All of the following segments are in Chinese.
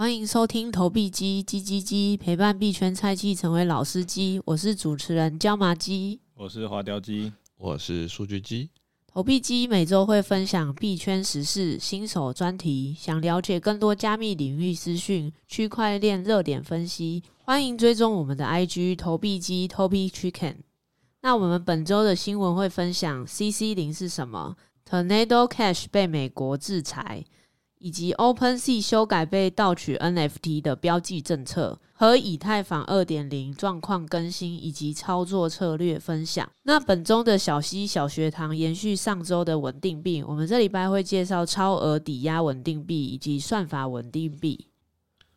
欢迎收听投币机叽叽叽，陪伴币圈菜鸡成为老司机。我是主持人椒麻鸡，我是花雕鸡，我是数据鸡。投币机每周会分享币圈时事、新手专题，想了解更多加密领域资讯、区块链热点分析，欢迎追踪我们的 IG 投币机 Tobi Chicken。那我们本周的新闻会分享 CC 零是什么？Tornado Cash 被美国制裁。以及 OpenSea 修改被盗取 NFT 的标记政策和以太坊二点零状况更新以及操作策略分享。那本周的小溪小学堂延续上周的稳定币，我们这礼拜会介绍超额抵押稳定币以及算法稳定币。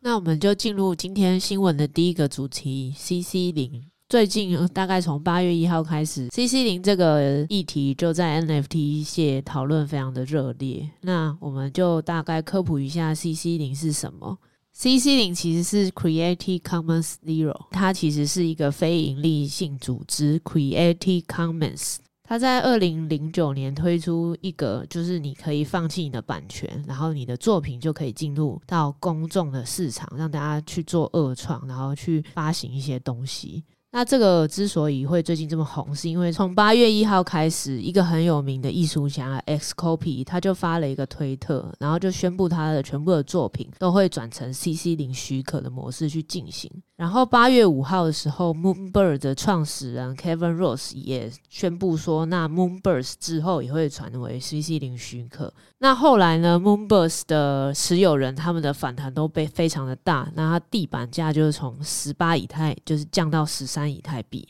那我们就进入今天新闻的第一个主题：CC 零。最近大概从八月一号开始，CC 零这个议题就在 NFT 界讨论非常的热烈。那我们就大概科普一下 CC 零是什么。CC 零其实是 Creative Commons Zero，它其实是一个非营利性组织 Creative Commons。它在二零零九年推出一个，就是你可以放弃你的版权，然后你的作品就可以进入到公众的市场，让大家去做二创，然后去发行一些东西。那这个之所以会最近这么红，是因为从八月一号开始，一个很有名的艺术家 Xcopy 他就发了一个推特，然后就宣布他的全部的作品都会转成 CC 零许可的模式去进行。然后八月五号的时候，Moonbird 的创始人 Kevin Ross 也宣布说，那 Moonbird 之后也会转为 CC 零许可。那后来呢，Moonbird 的持有人他们的反弹都被非常的大，那它地板价就是从十八以太就是降到十三。以太币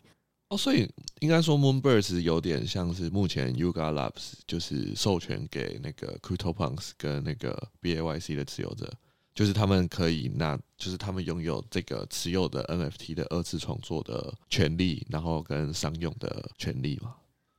哦，所以应该说，Moonbirds 有点像是目前 Yuga Labs 就是授权给那个 CryptoPunks 跟那个 BAYC 的持有者，就是他们可以那，就是他们拥有这个持有的 NFT 的二次创作的权利，然后跟商用的权利嘛。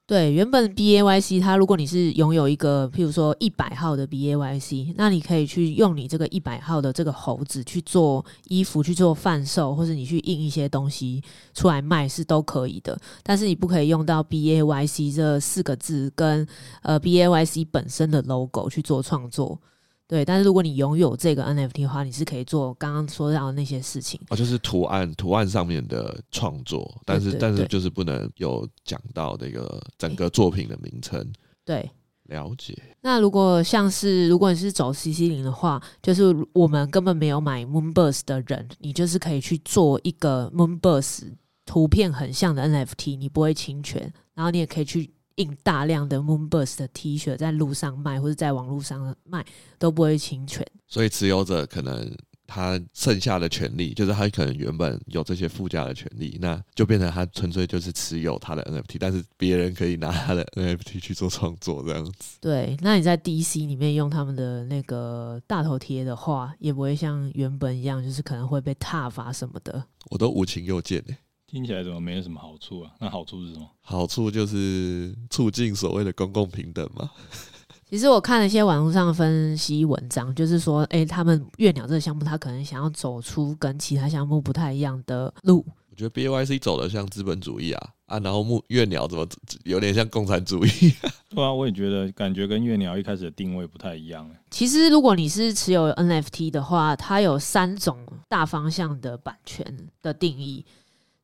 对，原本 B A Y C，它如果你是拥有一个，譬如说一百号的 B A Y C，那你可以去用你这个一百号的这个猴子去做衣服，去做贩售，或者你去印一些东西出来卖是都可以的。但是你不可以用到 B A Y C 这四个字跟呃 B A Y C 本身的 logo 去做创作。对，但是如果你拥有这个 NFT 的话，你是可以做刚刚说到的那些事情。哦，就是图案图案上面的创作，但是但是就是不能有讲到那个整个作品的名称。对，了解。那如果像是如果你是走 CC 零的话，就是我们根本没有买 Moonbirds 的人，你就是可以去做一个 Moonbirds 图片很像的 NFT，你不会侵权，然后你也可以去。印大量的 Moonbirds 的 T 恤在路上卖，或者在网络上卖都不会侵权。所以持有者可能他剩下的权利，就是他可能原本有这些附加的权利，那就变成他纯粹就是持有他的 NFT，但是别人可以拿他的 NFT 去做创作这样子。对，那你在 DC 里面用他们的那个大头贴的话，也不会像原本一样，就是可能会被踏伐什么的。我都无情又见诶。听起来怎么没有什么好处啊？那好处是什么？好处就是促进所谓的公共平等嘛。其实我看了一些网络上的分析文章，就是说，哎、欸，他们月鸟这个项目，他可能想要走出跟其他项目不太一样的路。我觉得 BAYC 走的像资本主义啊啊，然后木月鸟怎么有点像共产主义？对啊，我也觉得感觉跟月鸟一开始的定位不太一样。其实如果你是持有 NFT 的话，它有三种大方向的版权的定义。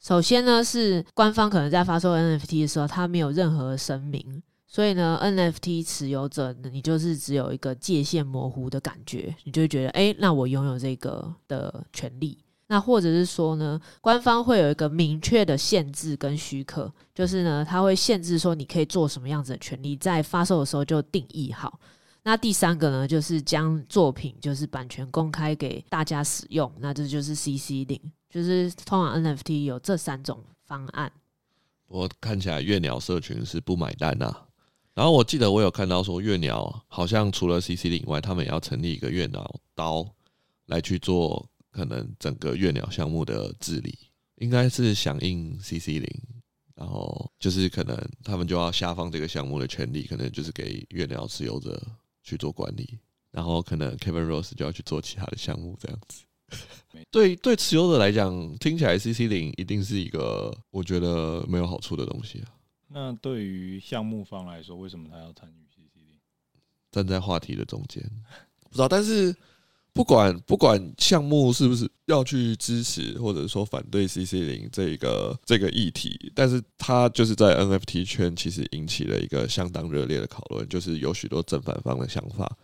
首先呢，是官方可能在发售 NFT 的时候，它没有任何声明，所以呢，NFT 持有者你就是只有一个界限模糊的感觉，你就会觉得，哎，那我拥有这个的权利。那或者是说呢，官方会有一个明确的限制跟许可，就是呢，它会限制说你可以做什么样子的权利，在发售的时候就定义好。那第三个呢，就是将作品就是版权公开给大家使用，那这就是 CC 零。就是通往 NFT 有这三种方案，我看起来月鸟社群是不买单啊。然后我记得我有看到说，月鸟好像除了 CC 零以外，他们也要成立一个月鸟刀来去做可能整个月鸟项目的治理，应该是响应 CC 零，然后就是可能他们就要下放这个项目的权利，可能就是给月鸟持有者去做管理，然后可能 Kevin Rose 就要去做其他的项目这样子。对对，持有者来讲，听起来 CC 零一定是一个我觉得没有好处的东西啊。那对于项目方来说，为什么他要参与 CC 零？站在话题的中间，不知道。但是不管不管项目是不是要去支持或者说反对 CC 零这个这个议题，但是他就是在 NFT 圈其实引起了一个相当热烈的讨论，就是有许多正反方的想法。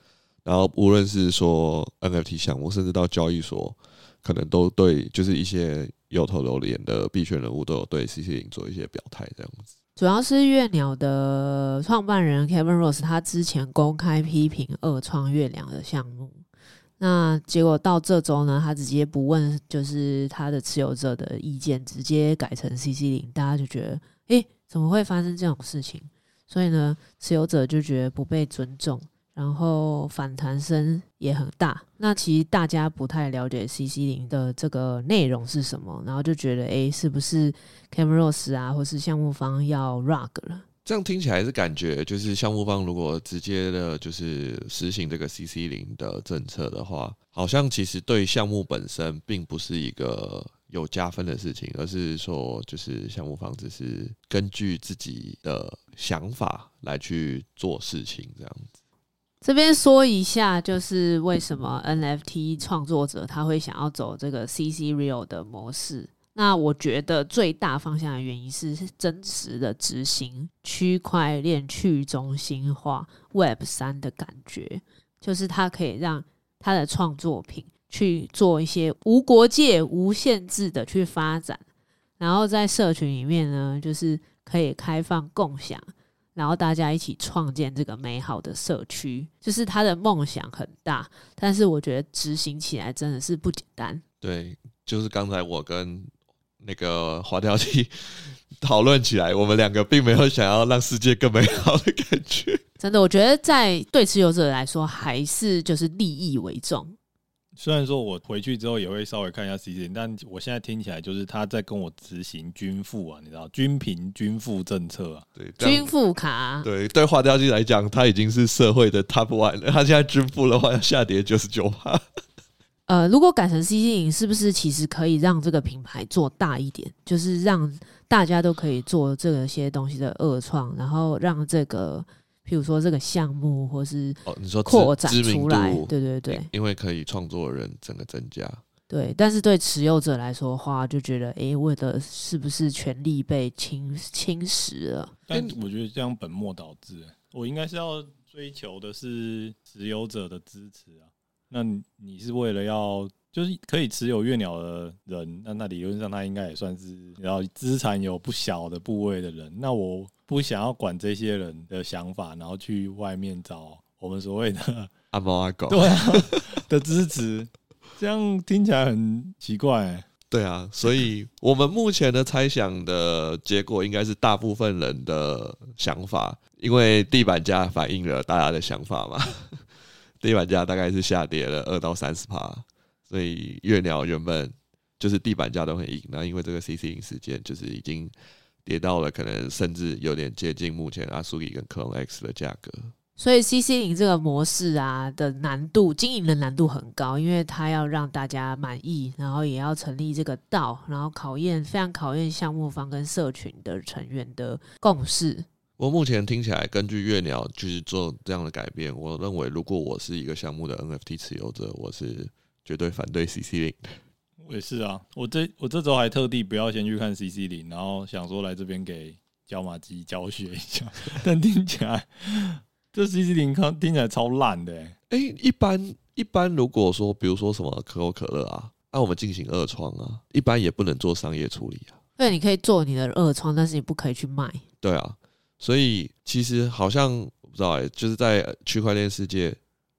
然后无论是说 NFT 项目，甚至到交易所，可能都对，就是一些有头有脸的币圈人物都有对 CC 零做一些表态，这样子。主要是月鸟的创办人 Kevin Ross，他之前公开批评二创月亮的项目，那结果到这周呢，他直接不问，就是他的持有者的意见，直接改成 CC 零，大家就觉得，诶，怎么会发生这种事情？所以呢，持有者就觉得不被尊重。然后反弹声也很大，那其实大家不太了解 CC 零的这个内容是什么，然后就觉得，哎，是不是 Kevin Rose 啊，或是项目方要 rug 了？这样听起来是感觉，就是项目方如果直接的，就是实行这个 CC 零的政策的话，好像其实对项目本身并不是一个有加分的事情，而是说，就是项目方只是根据自己的想法来去做事情，这样子。这边说一下，就是为什么 NFT 创作者他会想要走这个 CC Real 的模式。那我觉得最大方向的原因是真实的执行区块链去中心化 Web 三的感觉，就是它可以让他的创作品去做一些无国界、无限制的去发展，然后在社群里面呢，就是可以开放共享。然后大家一起创建这个美好的社区，就是他的梦想很大，但是我觉得执行起来真的是不简单。对，就是刚才我跟那个滑条机讨论起来，我们两个并没有想要让世界更美好的感觉。真的，我觉得在对持有者来说，还是就是利益为重。虽然说我回去之后也会稍微看一下 CC，但我现在听起来就是他在跟我执行均富啊，你知道均平均富政策啊，对，均富卡，对对，滑条机来讲，他已经是社会的 top one 了。他现在均富的话要下跌九十九趴。呃，如果改成 CC 零，是不是其实可以让这个品牌做大一点？就是让大家都可以做这些东西的二创，然后让这个。譬如说这个项目，或是哦，你说扩展出来，对对对，因为可以创作的人整个增加，对。但是对持有者来说的话，就觉得哎，我的是不是权利被侵侵蚀了？但我觉得这样本末倒置，我应该是要追求的是持有者的支持啊。那你是为了要？就是可以持有月鸟的人，那那理论上他应该也算是然后资产有不小的部位的人。那我不想要管这些人的想法，然后去外面找我们所谓的 阿猫阿狗，对啊的支持，这样听起来很奇怪欸。对啊，所以我们目前的猜想的结果应该是大部分人的想法，因为地板价反映了大家的想法嘛。地板价大概是下跌了二到三十趴。所以月鸟原本就是地板价都很硬，那因为这个 CC 零事件，就是已经跌到了可能甚至有点接近目前阿苏里跟 Clone X 的价格。所以 CC 零这个模式啊的难度，经营的难度很高，因为它要让大家满意，然后也要成立这个道，然后考验非常考验项目方跟社群的成员的共识。我目前听起来，根据月鸟就是做这样的改变，我认为如果我是一个项目的 NFT 持有者，我是。绝对反对 CC 零，我也是啊。我这我这周还特地不要先去看 CC 零，然后想说来这边给椒麻鸡教学一下。但听起来这 CC 零看听起来超烂的、欸。哎、欸，一般一般如果说，比如说什么可口可乐啊，那、啊、我们进行二创啊，一般也不能做商业处理啊。对，你可以做你的二创，但是你不可以去卖。对啊，所以其实好像我不知道哎、欸，就是在区块链世界。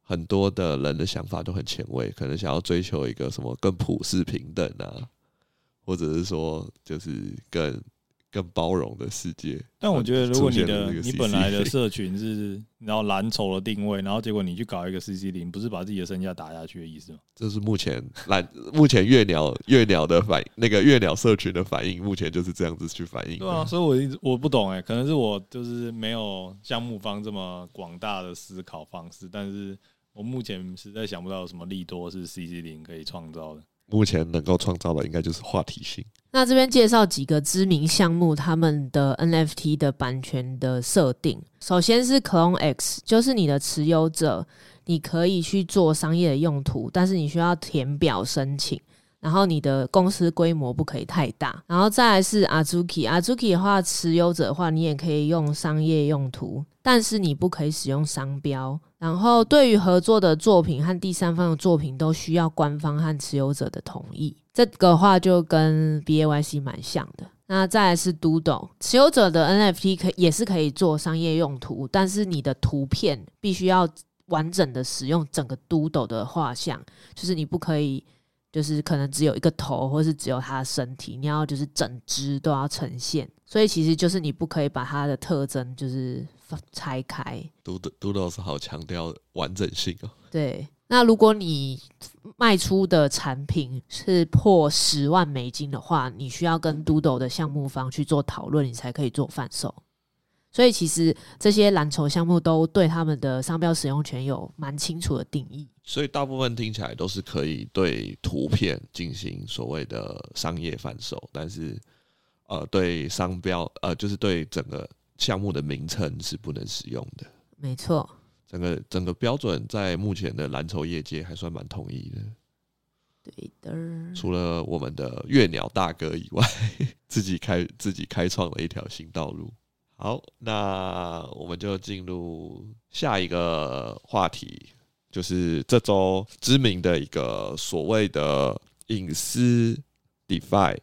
很多的人的想法都很前卫，可能想要追求一个什么更普世平等啊，或者是说就是更更包容的世界。但我觉得，如果你的你本来的社群是然后蓝筹的定位，然后结果你去搞一个 CC 零，不是把自己的身价打下去的意思吗？这是目前蓝目前月鸟月鸟的反那个月鸟社群的反应，目前就是这样子去反应。对啊，所以我一直我不懂哎、欸，可能是我就是没有项目方这么广大的思考方式，但是。我目前实在想不到有什么利多是 CC 零可以创造的。目前能够创造的应该就是话题性。那这边介绍几个知名项目，他们的 NFT 的版权的设定。首先是 Clone X，就是你的持有者，你可以去做商业的用途，但是你需要填表申请。然后你的公司规模不可以太大。然后再来是 Azuki，Azuki 的话，持有者的话，你也可以用商业用途，但是你不可以使用商标。然后对于合作的作品和第三方的作品，都需要官方和持有者的同意。这个话就跟 BAYC 蛮像的。那再来是 Doodle，持有者的 NFT 可也是可以做商业用途，但是你的图片必须要完整的使用整个 Doodle 的画像，就是你不可以。就是可能只有一个头，或是只有它的身体，你要就是整只都要呈现，所以其实就是你不可以把它的特征就是拆开。Doodle 是好强调完整性哦。对，那如果你卖出的产品是破十万美金的话，你需要跟 Doodle 的项目方去做讨论，你才可以做贩售。所以其实这些蓝筹项目都对他们的商标使用权有蛮清楚的定义。所以大部分听起来都是可以对图片进行所谓的商业贩售，但是呃，对商标呃，就是对整个项目的名称是不能使用的。没错，整个整个标准在目前的蓝筹业界还算蛮统一的。对的，除了我们的月鸟大哥以外，自己开自己开创了一条新道路。好，那我们就进入下一个话题，就是这周知名的一个所谓的隐私 DeFi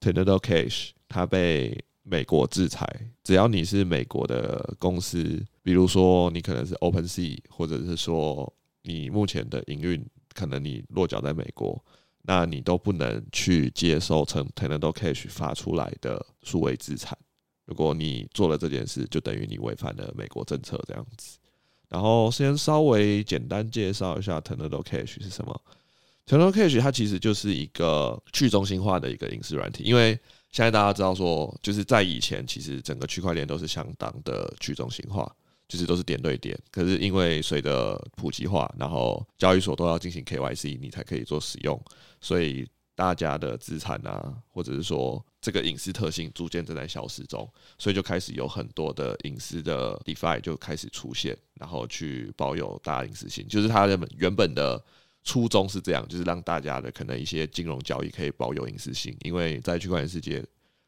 Tornado Cash，它被美国制裁。只要你是美国的公司，比如说你可能是 OpenSea，或者是说你目前的营运可能你落脚在美国，那你都不能去接收成 Tornado Cash 发出来的数位资产。如果你做了这件事，就等于你违反了美国政策这样子。然后先稍微简单介绍一下 Tornado Cash 是什么。Tornado Cash 它其实就是一个去中心化的一个隐私软体，因为现在大家知道说，就是在以前其实整个区块链都是相当的去中心化，就是都是点对点。可是因为随着普及化，然后交易所都要进行 KYC，你才可以做使用，所以大家的资产啊，或者是说。这个隐私特性逐渐正在消失中，所以就开始有很多的隐私的 DeFi 就开始出现，然后去保有大家隐私性。就是它原本原本的初衷是这样，就是让大家的可能一些金融交易可以保有隐私性，因为在区块链世界，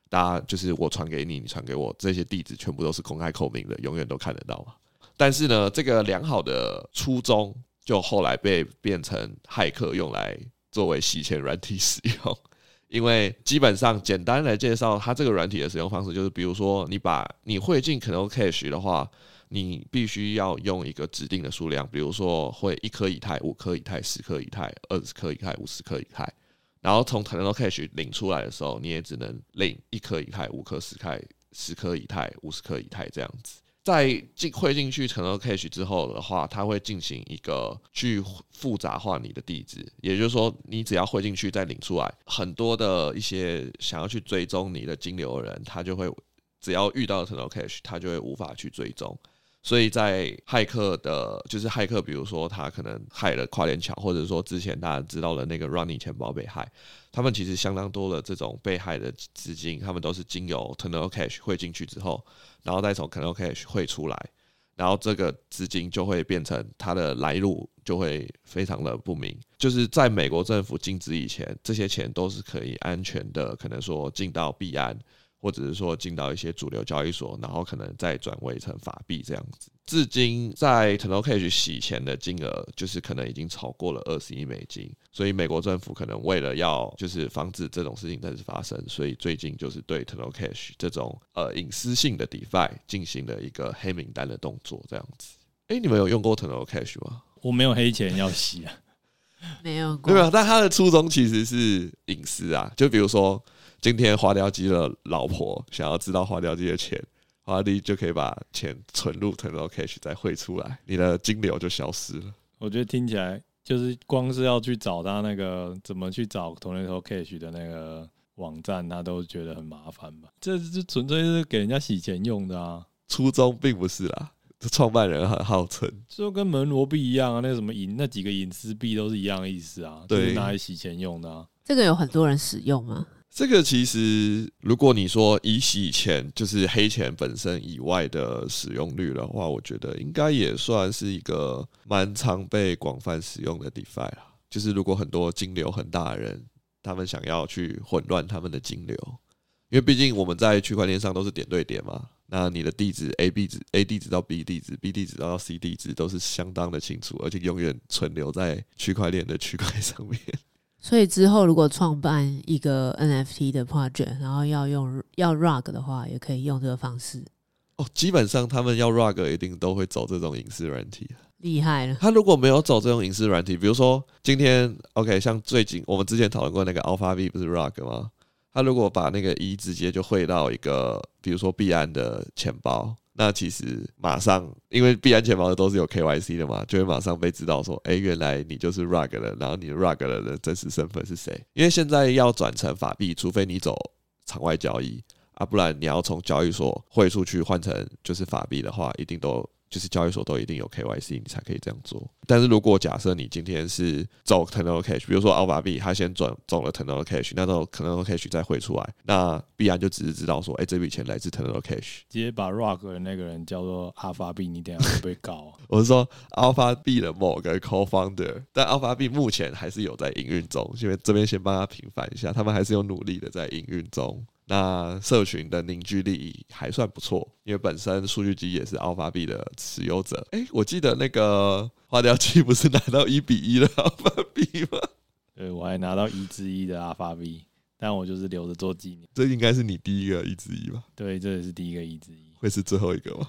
大家就是我传给你，你传给我，这些地址全部都是公开透明的，永远都看得到嘛。但是呢，这个良好的初衷就后来被变成骇客用来作为洗钱软体使用。因为基本上简单来介绍它这个软体的使用方式，就是比如说你把你汇进 Tornado Cash 的话，你必须要用一个指定的数量，比如说会一颗以太、五颗以太、十颗以太、二十颗以太、五十颗以太，然后从 Tornado Cash 领出来的时候，你也只能领一颗以太、五颗、十颗、十颗以太、五十颗以太这样子。在进汇进去 Tornado Cash 之后的话，它会进行一个去复杂化你的地址，也就是说，你只要汇进去再领出来，很多的一些想要去追踪你的金流的人，他就会只要遇到 Tornado Cash，他就会无法去追踪。所以在骇客的，就是骇客，比如说他可能害了跨链桥，或者说之前大家知道的那个 Running 钱包被害，他们其实相当多的这种被害的资金，他们都是经由 Tornado Cash 汇进去之后，然后再从 Canal Cash 汇出来，然后这个资金就会变成它的来路就会非常的不明。就是在美国政府禁止以前，这些钱都是可以安全的，可能说进到币安。或者是说进到一些主流交易所，然后可能再转为成法币这样子。至今在 Tornado Cash 洗钱的金额，就是可能已经超过了二十亿美金。所以美国政府可能为了要就是防止这种事情再次发生，所以最近就是对 Tornado Cash 这种呃隐私性的 DeFi 进行了一个黑名单的动作这样子。哎，你们有用过 Tornado Cash 吗？我没有黑钱要洗啊，没有过，没有。但他的初衷其实是隐私啊，就比如说。今天花雕鸡的老婆想要知道花雕鸡的钱，花雕鸡就可以把钱存入 Tornado Cash 再汇出来，你的金流就消失了。我觉得听起来就是光是要去找他那个怎么去找 Tornado Cash 的那个网站，他都觉得很麻烦吧？这这纯粹是给人家洗钱用的啊，初衷并不是啦。这创办人很号称，就跟门罗币一样啊，那什么隐那几个隐私币都是一样的意思啊，对，就是拿来洗钱用的啊。这个有很多人使用吗？这个其实，如果你说以洗钱就是黑钱本身以外的使用率的话，我觉得应该也算是一个蛮常被广泛使用的 DeFi 啦。就是如果很多金流很大的人，他们想要去混乱他们的金流，因为毕竟我们在区块链上都是点对点嘛。那你的地址 A B 址 A 地址到 B 地址，B 地址到 C 地址都是相当的清楚，而且永远存留在区块链的区块上面。所以之后如果创办一个 NFT 的 project，然后要用要 rug 的话，也可以用这个方式。哦，基本上他们要 rug 一定都会走这种隐私软体。厉害了！他如果没有走这种隐私软体，比如说今天 OK，像最近我们之前讨论过那个 Alpha V 不是 rug 吗？他如果把那个一直接就汇到一个，比如说币安的钱包。那其实马上，因为币安钱包的都是有 KYC 的嘛，就会马上被知道说，哎、原来你就是 Rug 了，然后你 Rug 了的真实身份是谁？因为现在要转成法币，除非你走场外交易啊，不然你要从交易所汇出去换成就是法币的话，一定都。就是交易所都一定有 KYC，你才可以这样做。但是如果假设你今天是走 Tenor Cash，比如说 Alpha B，他先转走了 Tenor Cash，那到 Tenor Cash 再汇出来，那必然就只是知道说，哎、欸，这笔钱来自 Tenor Cash。直接把 Rock 的那个人叫做 Alpha B，你等下会被告、啊。我是说 Alpha B 的某个 Co-founder，但 Alpha B 目前还是有在营运中，因为这边先帮他平反一下，他们还是有努力的在营运中。那社群的凝聚力还算不错，因为本身数据机也是 Alpha B 的持有者。哎、欸，我记得那个花雕鸡不是拿到一比一的 Alpha B 吗？对，我还拿到一之一的 Alpha B，但我就是留着做纪念。这应该是你第一个一之一吧？对，这也是第一个一之一，会是最后一个吗？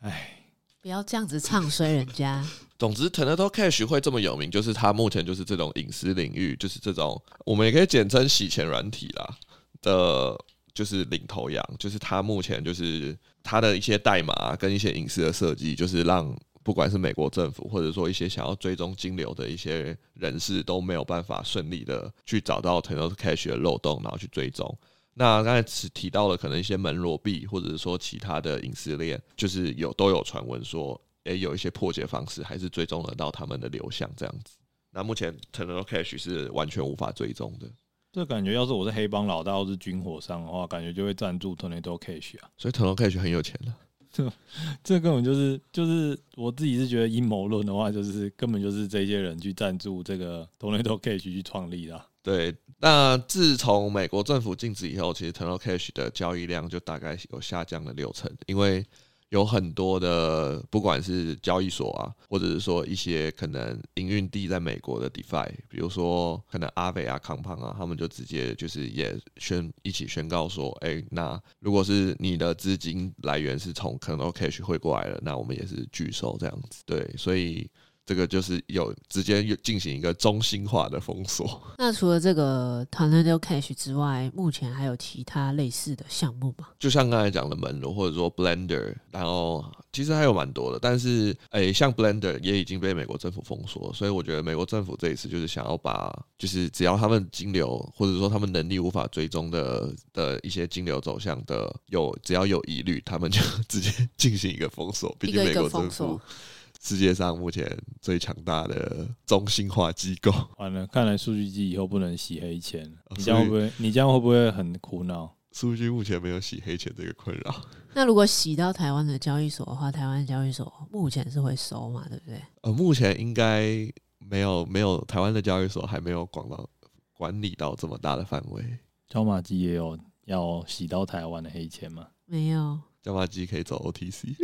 哎，不要这样子唱衰人家。总之，Tenor Cash 会这么有名，就是它目前就是这种隐私领域，就是这种我们也可以简称洗钱软体啦。的，就是领头羊，就是他目前就是他的一些代码跟一些隐私的设计，就是让不管是美国政府或者说一些想要追踪金流的一些人士都没有办法顺利的去找到 Tenor Cash 的漏洞，然后去追踪。那刚才只提到了可能一些门罗币或者是说其他的隐私链，就是有都有传闻说，诶，有一些破解方式还是追踪得到他们的流向这样子。那目前 Tenor Cash 是完全无法追踪的。这感觉，要是我是黑帮老大或是军火商的话，感觉就会赞助 Tornado Cash 啊。所以 Tornado Cash 很有钱的。这 这根本就是就是我自己是觉得阴谋论的话，就是根本就是这些人去赞助这个 Tornado Cash 去创立的。对，那自从美国政府禁止以后，其实 Tornado Cash 的交易量就大概有下降了六成，因为。有很多的，不管是交易所啊，或者是说一些可能营运地在美国的 DeFi，比如说可能阿伟啊、康胖啊，他们就直接就是也宣一起宣告说，哎、那如果是你的资金来源是从可能 OKX 汇过来了，那我们也是拒收这样子。对，所以。这个就是有直接有进行一个中心化的封锁。那除了这个 Tornado Cash 之外，目前还有其他类似的项目吗？就像刚才讲的门罗，或者说 Blender，然后其实还有蛮多的。但是，诶，像 Blender 也已经被美国政府封锁，所以我觉得美国政府这一次就是想要把，就是只要他们金流或者说他们能力无法追踪的的一些金流走向的有只要有疑虑，他们就直接进行一个封锁。毕竟美国政府。世界上目前最强大的中心化机构。完了，看来数据机以后不能洗黑钱。你这样会不会？你这样会不会很苦恼？数据目前没有洗黑钱这个困扰。那如果洗到台湾的交易所的话，台湾交易所目前是会收嘛？对不对？呃，目前应该没有，没有台湾的交易所还没有广到管理到这么大的范围。椒麻鸡也有要洗到台湾的黑钱吗？没有，椒麻鸡可以走 OTC。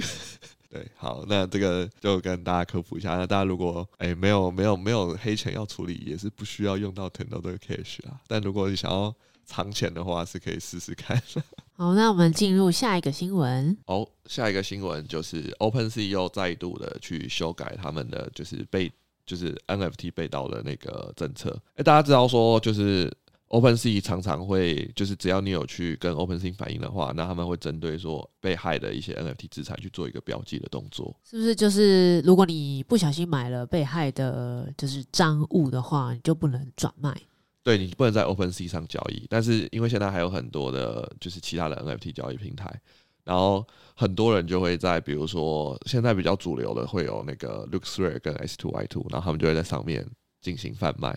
对，好，那这个就跟大家科普一下。那大家如果哎、欸、没有没有没有黑钱要处理，也是不需要用到 Tornado Cash 啊。但如果你想要藏钱的话，是可以试试看。好，那我们进入下一个新闻。哦，下一个新闻就是 OpenSea 又再度的去修改他们的就是被就是 NFT 被盗的那个政策。哎、欸，大家知道说就是。OpenSea 常常会就是只要你有去跟 OpenSea 反映的话，那他们会针对说被害的一些 NFT 资产去做一个标记的动作，是不是？就是如果你不小心买了被害的，就是赃物的话，你就不能转卖。对，你不能在 OpenSea 上交易，但是因为现在还有很多的，就是其他的 NFT 交易平台，然后很多人就会在，比如说现在比较主流的会有那个 LooksRare 跟 S2Y2，然后他们就会在上面进行贩卖。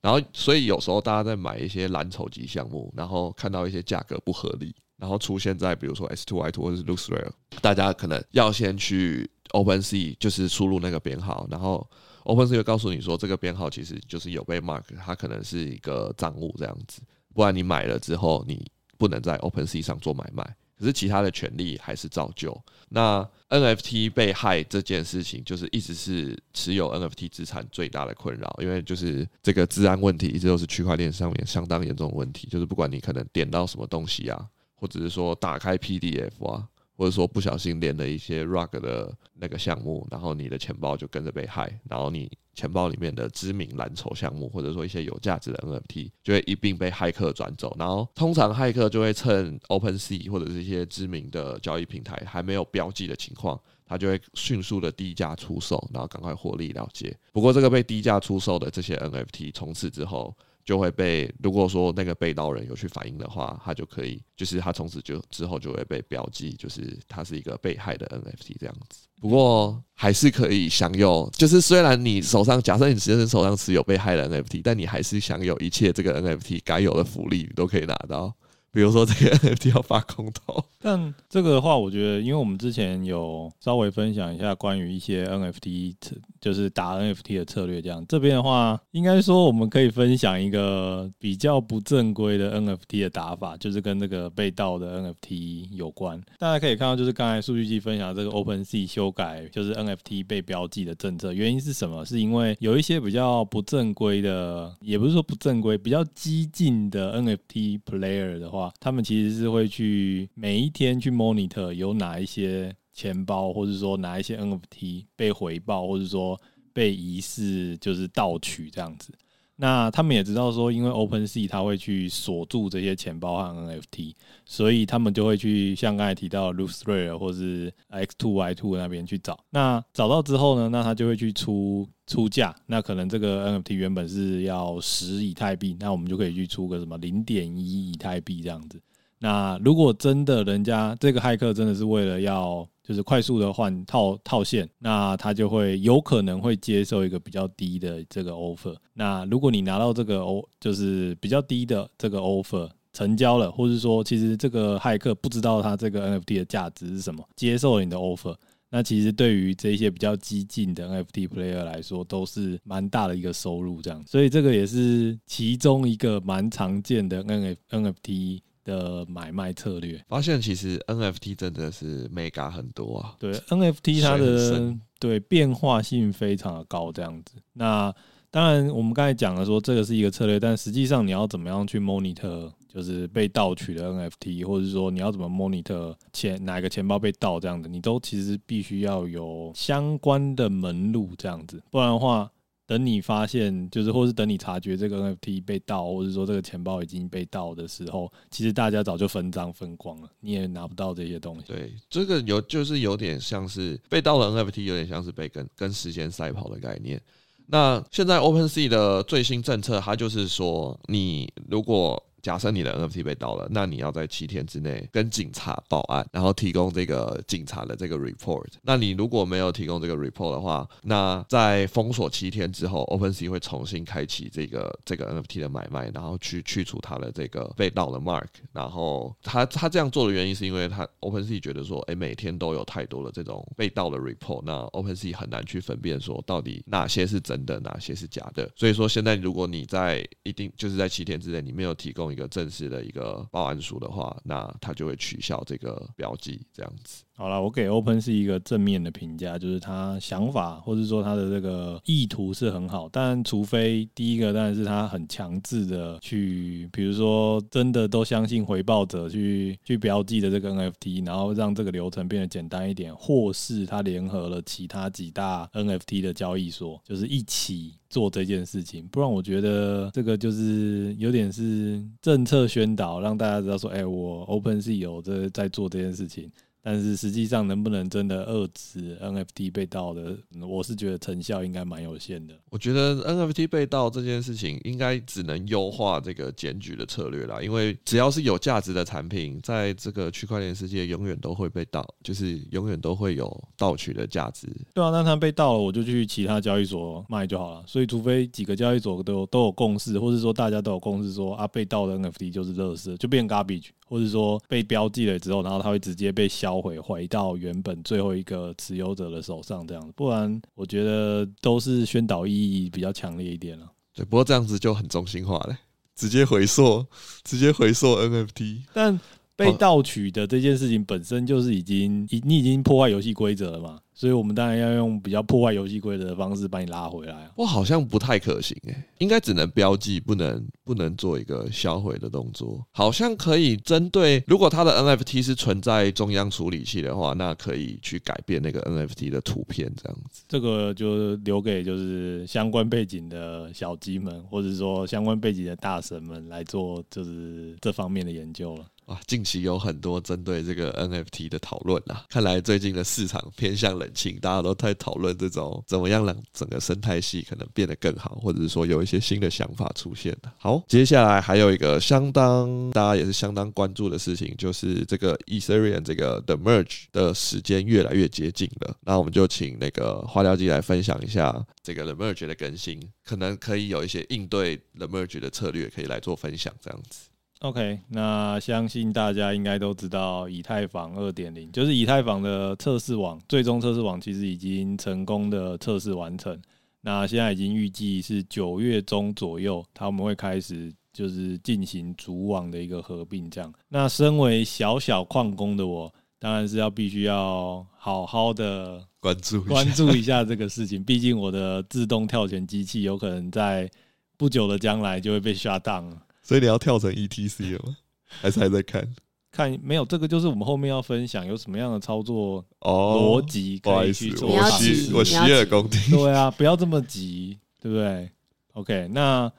然后所以有时候大家在买一些蓝筹级项目，然后看到一些价格不合理，然后出现在比如说 S2Y2 或者是 LooksRare，大家可能要先去 OpenSea 就是输入那个编号，然后 OpenSea 会告诉你说这个编号其实就是有被 mark，它可能是一个账务这样子，不然你买了之后你不能在 OpenSea 上做买卖。可是其他的权利还是照旧。那 NFT 被害这件事情，就是一直是持有 NFT 资产最大的困扰，因为就是这个治安问题一直都是区块链上面相当严重的问题。就是不管你可能点到什么东西啊，或者是说打开 PDF 啊。或者说不小心连了一些 rug 的那个项目，然后你的钱包就跟着被害，然后你钱包里面的知名蓝筹项目，或者说一些有价值的 NFT，就会一并被骇客转走。然后通常骇客就会趁 OpenSea 或者是一些知名的交易平台还没有标记的情况，他就会迅速的低价出售，然后赶快获利了结。不过这个被低价出售的这些 NFT，从此之后。就会被，如果说那个被盗人有去反映的话，他就可以，就是他从此就之后就会被标记，就是他是一个被害的 NFT 这样子。不过还是可以享有，就是虽然你手上，假设你直接手上持有被害的 NFT，但你还是享有一切这个 NFT 该有的福利，你都可以拿到。比如说这个 NFT 要发空投，但这个的话，我觉得，因为我们之前有稍微分享一下关于一些 NFT，就是打 NFT 的策略，这样这边的话，应该说我们可以分享一个比较不正规的 NFT 的打法，就是跟这个被盗的 NFT 有关。大家可以看到，就是刚才数据机分享这个 OpenSea 修改，就是 NFT 被标记的政策，原因是什么？是因为有一些比较不正规的，也不是说不正规，比较激进的 NFT player 的话。他们其实是会去每一天去 monitor 有哪一些钱包，或者说哪一些 NFT 被回报，或者说被疑似就是盗取这样子。那他们也知道说，因为 OpenSea 他会去锁住这些钱包和 NFT，所以他们就会去像刚才提到 LooksRare 或是 X Two Y Two 那边去找。那找到之后呢，那他就会去出出价。那可能这个 NFT 原本是要十以太币，那我们就可以去出个什么零点一以太币这样子。那如果真的人家这个骇客真的是为了要就是快速的换套套现，那他就会有可能会接受一个比较低的这个 offer。那如果你拿到这个 o 就是比较低的这个 offer 成交了，或是说其实这个骇客不知道他这个 NFT 的价值是什么，接受了你的 offer，那其实对于这些比较激进的 NFT player 来说，都是蛮大的一个收入这样。所以这个也是其中一个蛮常见的 NFT。的买卖策略，发现其实 NFT 真的是 mega 很多啊。对，NFT 它的对变化性非常的高，这样子。那当然，我们刚才讲了说这个是一个策略，但实际上你要怎么样去 monitor，就是被盗取的 NFT，或者是说你要怎么 monitor 钱哪个钱包被盗这样子，你都其实必须要有相关的门路这样子，不然的话。等你发现，就是或是等你察觉这个 NFT 被盗，或者说这个钱包已经被盗的时候，其实大家早就分赃分光了，你也拿不到这些东西。对，这个有就是有点像是被盗的 NFT，有点像是被跟跟时间赛跑的概念。那现在 OpenSea 的最新政策，它就是说，你如果假设你的 NFT 被盗了，那你要在七天之内跟警察报案，然后提供这个警察的这个 report。那你如果没有提供这个 report 的话，那在封锁七天之后，OpenSea 会重新开启这个这个 NFT 的买卖，然后去去除它的这个被盗的 mark。然后他他这样做的原因是因为他 OpenSea 觉得说，哎，每天都有太多的这种被盗的 report，那 OpenSea 很难去分辨说到底哪些是真的，哪些是假的。所以说现在如果你在一定就是在七天之内，你没有提供一个正式的一个报案书的话，那他就会取消这个标记，这样子。好了，我给 Open 是一个正面的评价，就是他想法或者说他的这个意图是很好，但除非第一个当然是他很强制的去，比如说真的都相信回报者去去标记的这个 NFT，然后让这个流程变得简单一点，或是他联合了其他几大 NFT 的交易所，就是一起做这件事情，不然我觉得这个就是有点是政策宣导，让大家知道说，哎，我 Open 是有这在做这件事情。但是实际上能不能真的遏制 NFT 被盗的，我是觉得成效应该蛮有限的。我觉得 NFT 被盗这件事情应该只能优化这个检举的策略啦，因为只要是有价值的产品，在这个区块链世界永远都会被盗，就是永远都会有盗取的价值。对啊，那它被盗了，我就去其他交易所卖就好了。所以除非几个交易所都有都有共识，或者说大家都有共识说啊，被盗的 NFT 就是垃圾，就变 garbage。或者说被标记了之后，然后它会直接被销毁，回到原本最后一个持有者的手上，这样。不然，我觉得都是宣导意义比较强烈一点了。对，不过这样子就很中心化了，直接回溯，直接回溯 NFT。但被盗取的这件事情本身就是已经，你已经破坏游戏规则了嘛。所以我们当然要用比较破坏游戏规则的方式把你拉回来啊。我好像不太可行诶，应该只能标记，不能不能做一个销毁的动作。好像可以针对，如果它的 NFT 是存在中央处理器的话，那可以去改变那个 NFT 的图片这样子。这个就留给就是相关背景的小鸡们，或者说相关背景的大神们来做，就是这方面的研究了。哇，近期有很多针对这个 NFT 的讨论啊！看来最近的市场偏向冷清，大家都在讨论这种怎么样让整个生态系可能变得更好，或者是说有一些新的想法出现。好，接下来还有一个相当大家也是相当关注的事情，就是这个 Ethereum 这个 The Merge 的时间越来越接近了。那我们就请那个花雕鸡来分享一下这个 The Merge 的更新，可能可以有一些应对 The Merge 的策略可以来做分享，这样子。OK，那相信大家应该都知道，以太坊二点零就是以太坊的测试网，最终测试网其实已经成功的测试完成。那现在已经预计是九月中左右，他们会开始就是进行主网的一个合并。这样，那身为小小矿工的我，当然是要必须要好好的关注关注一下这个事情。毕竟我的自动跳钱机器有可能在不久的将来就会被 shut down 了。所以你要跳成 ETC 了吗？还是还在看？看没有，这个就是我们后面要分享有什么样的操作逻辑可以去做。我洗我洗耳恭听。对啊，不要这么急，对不对？OK，那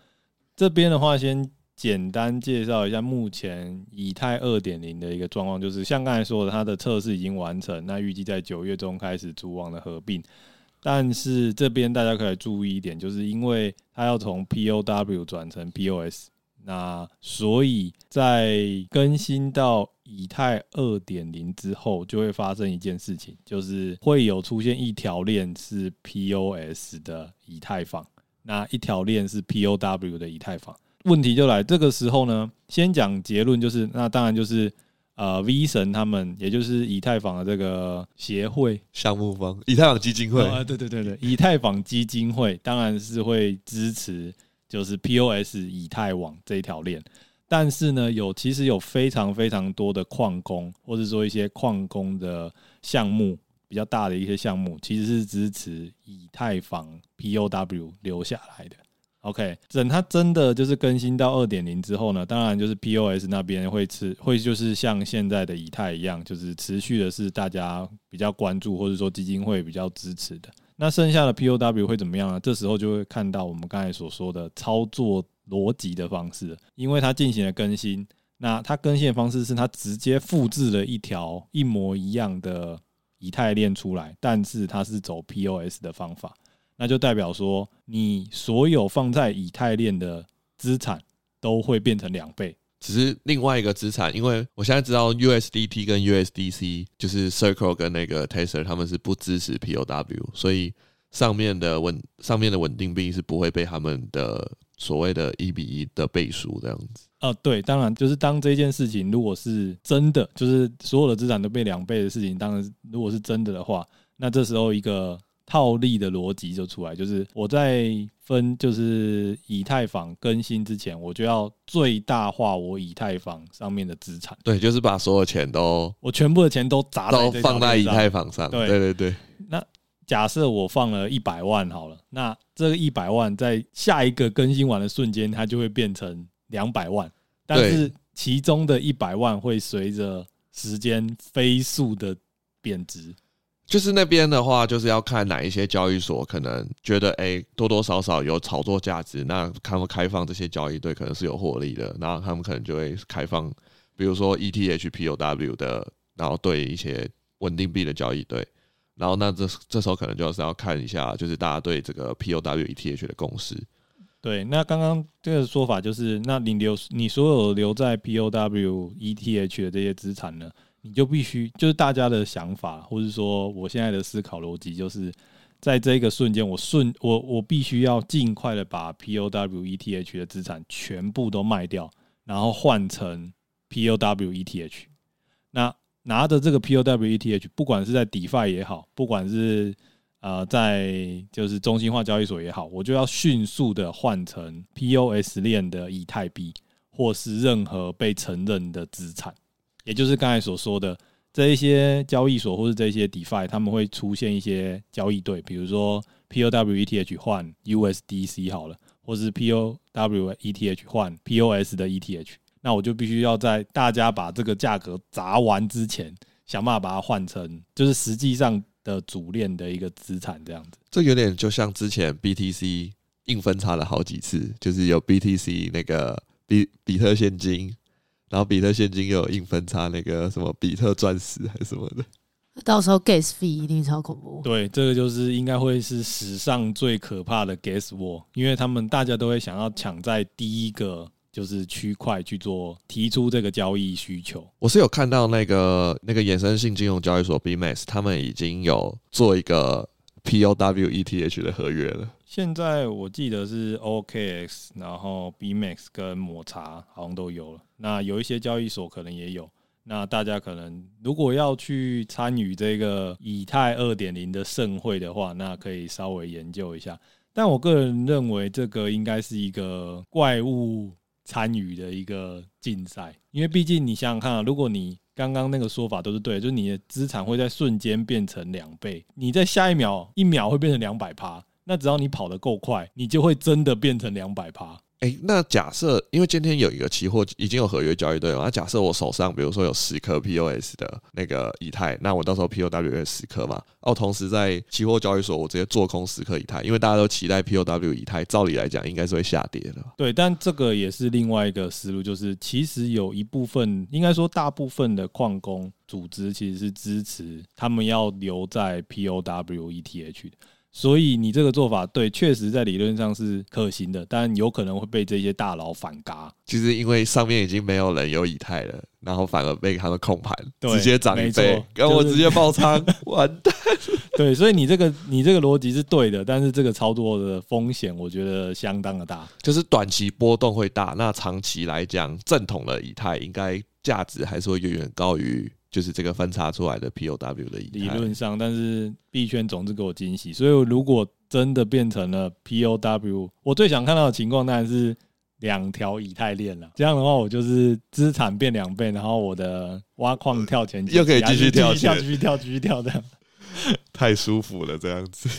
这边的话，先简单介绍一下目前以太二点零的一个状况，就是像刚才说的，它的测试已经完成，那预计在九月中开始主网的合并。但是这边大家可以注意一点，就是因为它要从 POW 转成 POS。那所以，在更新到以太二点零之后，就会发生一件事情，就是会有出现一条链是 POS 的以太坊，那一条链是 POW 的以太坊。问题就来，这个时候呢，先讲结论，就是那当然就是呃，V 神他们，也就是以太坊的这个协会项目方，以太坊基金会啊，对对对对，以太坊基金会当然是会支持。就是 POS 以太网这一条链，但是呢，有其实有非常非常多的矿工，或者说一些矿工的项目比较大的一些项目，其实是支持以太坊 POW 留下来的。OK，等它真的就是更新到二点零之后呢，当然就是 POS 那边会持会就是像现在的以太一样，就是持续的是大家比较关注，或者说基金会比较支持的。那剩下的 POW 会怎么样呢？这时候就会看到我们刚才所说的操作逻辑的方式，因为它进行了更新。那它更新的方式是它直接复制了一条一模一样的以太链出来，但是它是走 POS 的方法，那就代表说你所有放在以太链的资产都会变成两倍。只是另外一个资产，因为我现在知道 USDT 跟 USDC 就是 Circle 跟那个 Tether 他们是不支持 POW，所以上面的稳上面的稳定币是不会被他们的所谓的一比一的倍数这样子。哦，对，当然就是当这件事情如果是真的，就是所有的资产都被两倍的事情，当然如果是真的的话，那这时候一个。套利的逻辑就出来，就是我在分就是以太坊更新之前，我就要最大化我以太坊上面的资产。对，就是把所有钱都，我全部的钱都砸都放在以太坊上。对对对。那假设我放了一百万好了，那这个一百万在下一个更新完的瞬间，它就会变成两百万，但是其中的一百万会随着时间飞速的贬值。就是那边的话，就是要看哪一些交易所可能觉得，哎，多多少少有炒作价值，那他们开放这些交易对可能是有获利的，然后他们可能就会开放，比如说 ETH POW 的然后对一些稳定币的交易对，然后那这这时候可能就是要看一下，就是大家对这个 POW ETH 的共识。对，那刚刚这个说法就是，那你留你所有留在 POW ETH 的这些资产呢，你就必须就是大家的想法，或者说我现在的思考逻辑，就是在这个瞬间，我顺我我必须要尽快的把 POW ETH 的资产全部都卖掉，然后换成 POW ETH。那拿着这个 POW ETH，不管是在 DeFi 也好，不管是呃，在就是中心化交易所也好，我就要迅速的换成 POS 链的以太币，或是任何被承认的资产，也就是刚才所说的这一些交易所或是这些 DeFi，他们会出现一些交易对，比如说 POW ETH 换 USDC 好了，或是 POW ETH 换 POS 的 ETH，那我就必须要在大家把这个价格砸完之前，想办法把它换成，就是实际上。的主链的一个资产这样子，这有点就像之前 BTC 硬分叉了好几次，就是有 BTC 那个比比特现金，然后比特现金又有硬分叉那个什么比特钻石还是什么的，到时候 gas fee 一定超恐怖。对，这个就是应该会是史上最可怕的 gas war，因为他们大家都会想要抢在第一个。就是区块去做提出这个交易需求。我是有看到那个那个衍生性金融交易所 BMax，他们已经有做一个 POW ETH 的合约了。现在我记得是 OKX，然后 BMax 跟抹茶好像都有了。那有一些交易所可能也有。那大家可能如果要去参与这个以太二点零的盛会的话，那可以稍微研究一下。但我个人认为这个应该是一个怪物。参与的一个竞赛，因为毕竟你想想看啊，如果你刚刚那个说法都是对，就是你的资产会在瞬间变成两倍，你在下一秒一秒会变成两百趴，那只要你跑得够快，你就会真的变成两百趴。哎、那假设因为今天有一个期货已经有合约交易对吗，那假设我手上比如说有十颗 POS 的那个以太，那我到时候 POW 十颗嘛，哦，同时在期货交易所我直接做空十颗以太，因为大家都期待 POW 以太，照理来讲应该是会下跌的。对，但这个也是另外一个思路，就是其实有一部分，应该说大部分的矿工组织其实是支持他们要留在 POW ETH。所以你这个做法对，确实在理论上是可行的，但有可能会被这些大佬反嘎。其实因为上面已经没有人有以太了，然后反而被他们控盘，直接涨一倍，没错，跟我直接爆仓，就是、完蛋。对，所以你这个你这个逻辑是对的，但是这个操作的风险我觉得相当的大，就是短期波动会大，那长期来讲，正统的以太应该价值还是会远远高于。就是这个分叉出来的 POW 的以，理论上，但是币圈总是给我惊喜，所以如果真的变成了 POW，我最想看到的情况当然是两条以太链了。这样的话，我就是资产变两倍，然后我的挖矿跳钱又可以继续跳继续跳，继续跳，继续跳，这样 太舒服了。这样子，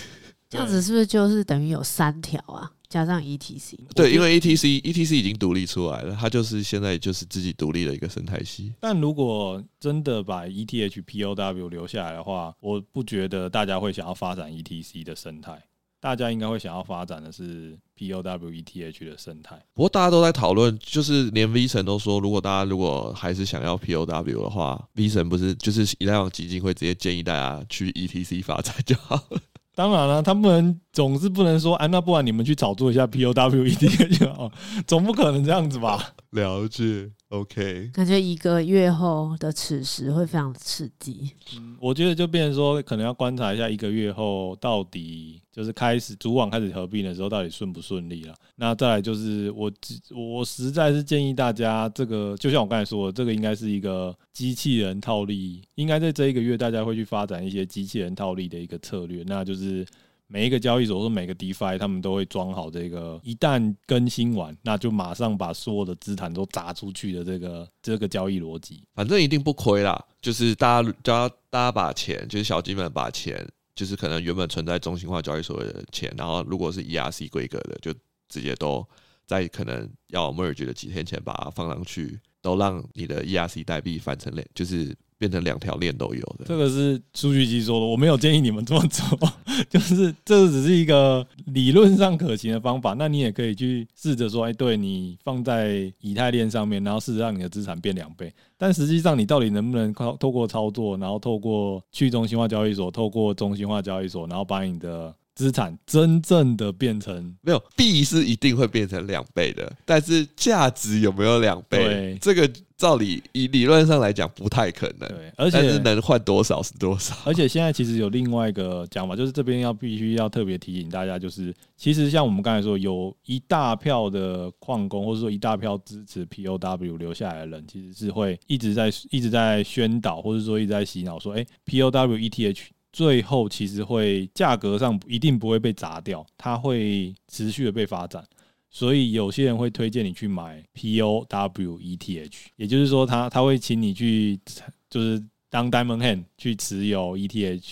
这样子是不是就是等于有三条啊？加上 ETC，对，因为 ETC ETC 已经独立出来了，它就是现在就是自己独立的一个生态系。但如果真的把 ETH POW 留下来的话，我不觉得大家会想要发展 ETC 的生态，大家应该会想要发展的是 POW ETH 的生态。不过大家都在讨论，就是连 V 神都说，如果大家如果还是想要 POW 的话，V 神不是就是以太坊基金会直接建议大家去 ETC 发展就好了。当然了，他不能总是不能说，哎，那不然你们去炒作一下 POW ETH 就，总不可能这样子吧？了解。OK，感觉一个月后的此时会非常刺激。嗯，我觉得就变成说，可能要观察一下一个月后到底就是开始主网开始合并的时候，到底顺不顺利了。那再来就是我我实在是建议大家，这个就像我刚才说的，这个应该是一个机器人套利，应该在这一个月大家会去发展一些机器人套利的一个策略，那就是。每一个交易所或每个 DeFi，他们都会装好这个，一旦更新完，那就马上把所有的资产都砸出去的这个这个交易逻辑。反正一定不亏啦，就是大家叫大家把钱，就是小鸡们把钱，就是可能原本存在中心化交易所的钱，然后如果是 ERC 规格的，就直接都在可能要 merge 的几天前把它放上去，都让你的 ERC 代币翻成链，就是变成两条链都有的。这个是数据机说的，我没有建议你们这么做，就是这只是一个理论上可行的方法。那你也可以去试着说，哎，对你放在以太链上面，然后试着让你的资产变两倍。但实际上，你到底能不能靠透过操作，然后透过去中心化交易所，透过中心化交易所，然后把你的资产真正的变成没有币是一定会变成两倍的，但是价值有没有两倍？对，这个照理以理论上来讲不太可能。对，而且能换多少是多少。而且现在其实有另外一个讲法，就是这边要必须要特别提醒大家，就是其实像我们刚才说，有一大票的矿工，或者说一大票支持 POW 留下来的人，其实是会一直在一直在宣导，或者说一直在洗脑，说，哎，POW ETH。最后其实会价格上一定不会被砸掉，它会持续的被发展，所以有些人会推荐你去买 POW ETH，也就是说他他会请你去就是当 Diamond Hand 去持有 ETH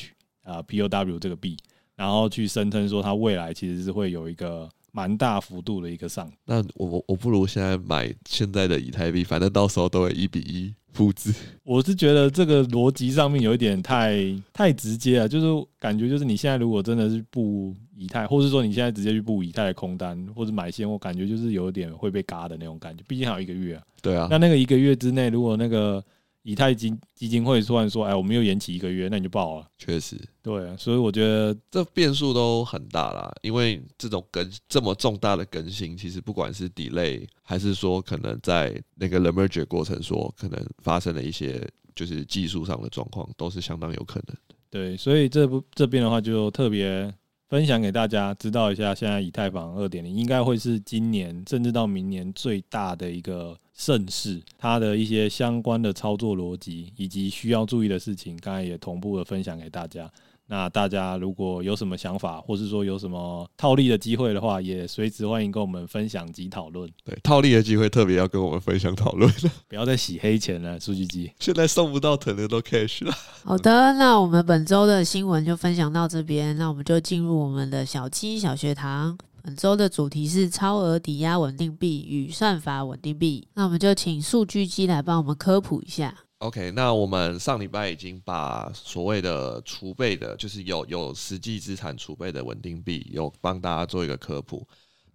啊 POW 这个币，然后去声称说它未来其实是会有一个蛮大幅度的一个上。那我我不如现在买现在的以太币，反正到时候都会一比一。复制，我是觉得这个逻辑上面有一点太太直接了，就是感觉就是你现在如果真的是布以太，或是说你现在直接去布以太的空单或者买现，货感觉就是有点会被嘎的那种感觉。毕竟还有一个月啊，对啊，那那个一个月之内，如果那个。以太基基金会突然说：“哎，我们又延期一个月，那你就爆了。”确实，对，所以我觉得这变数都很大啦。因为这种更这么重大的更新，其实不管是 delay，还是说可能在那个 merge 过程说可能发生了一些就是技术上的状况，都是相当有可能的。对，所以这不这边的话就特别分享给大家知道一下，现在以太坊二点零应该会是今年甚至到明年最大的一个。盛世，它的一些相关的操作逻辑以及需要注意的事情，刚才也同步的分享给大家。那大家如果有什么想法，或是说有什么套利的机会的话，也随时欢迎跟我们分享及讨论。对，套利的机会特别要跟我们分享讨论，不要再洗黑钱了。数据机现在送不到腾的都 cash 了。好的，那我们本周的新闻就分享到这边，那我们就进入我们的小七小学堂。本周的主题是超额抵押稳定币与算法稳定币，那我们就请数据机来帮我们科普一下。OK，那我们上礼拜已经把所谓的储备的，就是有有实际资产储备的稳定币，有帮大家做一个科普。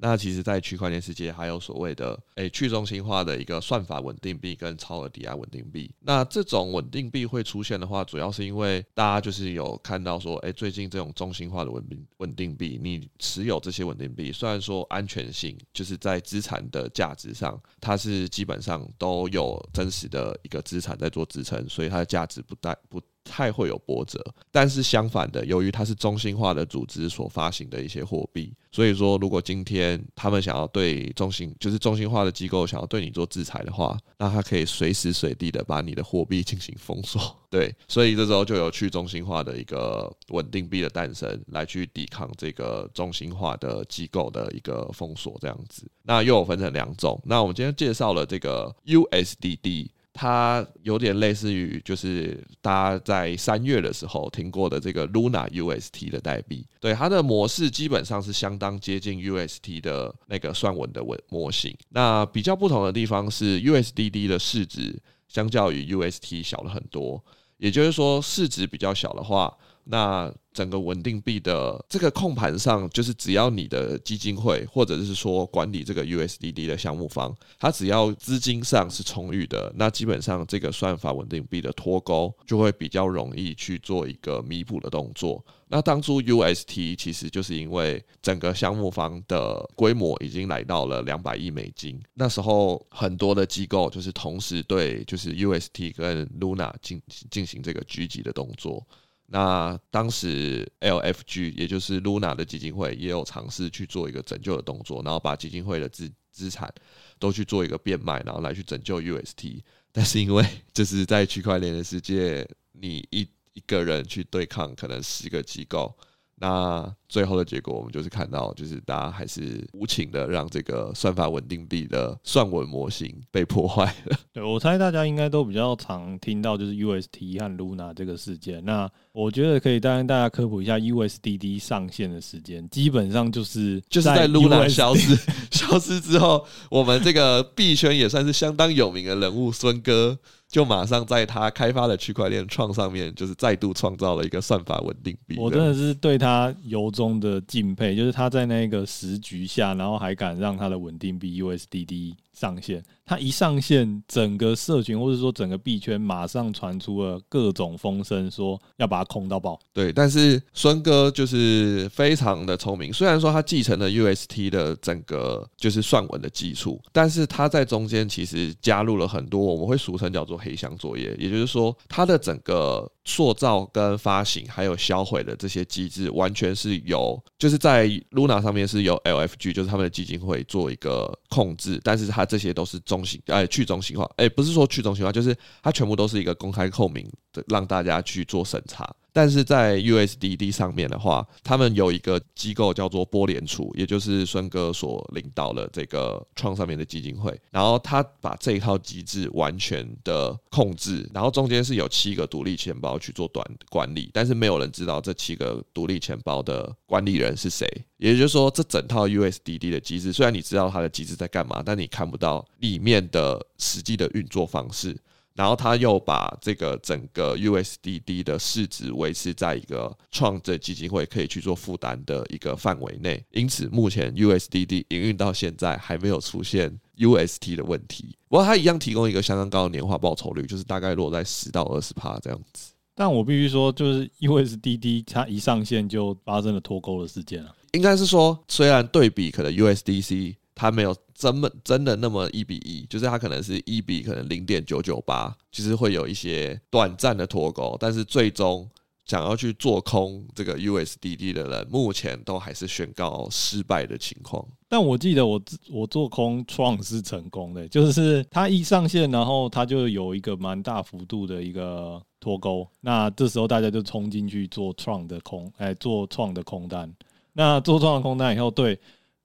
那其实，在区块链世界还有所谓的诶去中心化的一个算法稳定币跟超额抵押稳定币。那这种稳定币会出现的话，主要是因为大家就是有看到说，诶最近这种中心化的稳定稳定币，你持有这些稳定币，虽然说安全性就是在资产的价值上，它是基本上都有真实的一个资产在做支撑，所以它的价值不带不。太会有波折，但是相反的，由于它是中心化的组织所发行的一些货币，所以说如果今天他们想要对中心，就是中心化的机构想要对你做制裁的话，那它可以随时随地的把你的货币进行封锁。对，所以这时候就有去中心化的一个稳定币的诞生，来去抵抗这个中心化的机构的一个封锁，这样子。那又有分成两种，那我们今天介绍了这个 USDD。它有点类似于，就是大家在三月的时候听过的这个 Luna UST 的代币，对，它的模式基本上是相当接近 UST 的那个算稳的稳模型。那比较不同的地方是 USDD 的市值相较于 UST 小了很多，也就是说市值比较小的话，那整个稳定币的这个控盘上，就是只要你的基金会或者是说管理这个 USDD 的项目方，它只要资金上是充裕的，那基本上这个算法稳定币的脱钩就会比较容易去做一个弥补的动作。那当初 UST 其实就是因为整个项目方的规模已经来到了两百亿美金，那时候很多的机构就是同时对就是 UST 跟 Luna 进进行这个狙击的动作。那当时 LFG 也就是 Luna 的基金会也有尝试去做一个拯救的动作，然后把基金会的资资产都去做一个变卖，然后来去拯救 UST。但是因为这是在区块链的世界，你一一个人去对抗可能十个机构。那最后的结果，我们就是看到，就是大家还是无情的让这个算法稳定币的算稳模型被破坏了。对，我猜大家应该都比较常听到就是 UST 和 Luna 这个事件。那我觉得可以当大家科普一下 USDD 上线的时间，基本上就是就是在 Luna 消失 消失之后，我们这个币圈也算是相当有名的人物孙哥。就马上在他开发的区块链创上面，就是再度创造了一个算法稳定币。我真的是对他由衷的敬佩，就是他在那个时局下，然后还敢让他的稳定币 USDD 上线。他一上线，整个社群或者说整个币圈马上传出了各种风声，说要把它空到爆。对，但是孙哥就是非常的聪明，虽然说他继承了 UST 的整个就是算文的基础，但是他在中间其实加入了很多我们会俗称叫做黑箱作业，也就是说他的整个。塑造跟发行还有销毁的这些机制，完全是由就是在 Luna 上面是由 LFG，就是他们的基金会做一个控制，但是它这些都是中心哎去中心化，哎不是说去中心化，就是它全部都是一个公开透明的，让大家去做审查。但是在 USDD 上面的话，他们有一个机构叫做波联储，也就是孙哥所领导的这个创上面的基金会，然后他把这一套机制完全的控制，然后中间是有七个独立钱包去做短管理，但是没有人知道这七个独立钱包的管理人是谁，也就是说，这整套 USDD 的机制，虽然你知道它的机制在干嘛，但你看不到里面的实际的运作方式。然后他又把这个整个 USDD 的市值维持在一个创这基金会可以去做负担的一个范围内，因此目前 USDD 营运到现在还没有出现 UST 的问题。不过它一样提供一个相当高的年化报酬率，就是大概落在十到二十趴这样子。但我必须说，就是 USDD 它一上线就发生了脱钩的事件啊。应该是说，虽然对比可能 USDC 它没有。真么真的那么一比一，就是它可能是一比可能零点九九八，其实会有一些短暂的脱钩，但是最终想要去做空这个 USDD 的人，目前都还是宣告失败的情况。但我记得我我做空创是成功的，就是它一上线，然后它就有一个蛮大幅度的一个脱钩，那这时候大家就冲进去做创的空，哎，做创的空单，那做创的空单以后，对。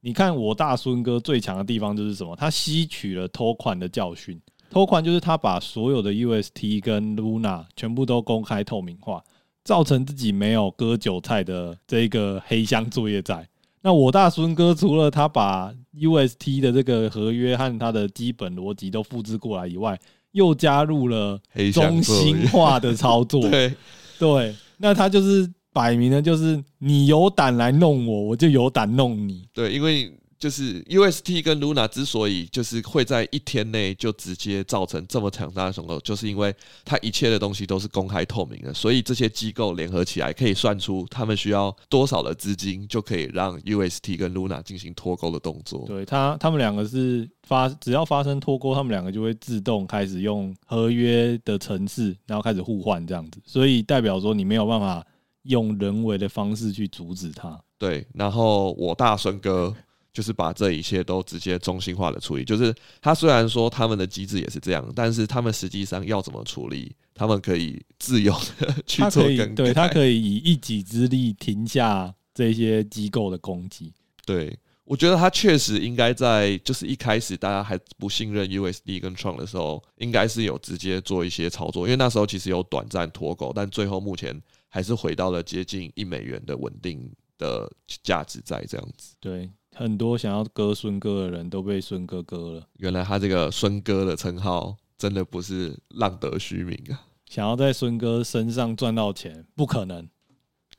你看我大孙哥最强的地方就是什么？他吸取了偷款的教训。偷款就是他把所有的 UST 跟 Luna 全部都公开透明化，造成自己没有割韭菜的这个黑箱作业在。那我大孙哥除了他把 UST 的这个合约和他的基本逻辑都复制过来以外，又加入了中心化的操作。对对，那他就是。摆明了就是你有胆来弄我，我就有胆弄你。对，因为就是 UST 跟 Luna 之所以就是会在一天内就直接造成这么强大的损耗，就是因为它一切的东西都是公开透明的，所以这些机构联合起来可以算出他们需要多少的资金，就可以让 UST 跟 Luna 进行脱钩的动作。对，他他们两个是发，只要发生脱钩，他们两个就会自动开始用合约的程式，然后开始互换这样子，所以代表说你没有办法。用人为的方式去阻止他，对。然后我大孙哥就是把这一切都直接中心化的处理，就是他虽然说他们的机制也是这样，但是他们实际上要怎么处理，他们可以自由的去做更改。对，他可以以一己之力停下这些机构的攻击。对，我觉得他确实应该在就是一开始大家还不信任 USD 跟 Tron 的时候，应该是有直接做一些操作，因为那时候其实有短暂脱钩，但最后目前。还是回到了接近一美元的稳定的价值在这样子。对，很多想要割孙哥的人都被孙哥割了。原来他这个孙哥的称号真的不是浪得虚名啊！想要在孙哥身上赚到钱，不可能。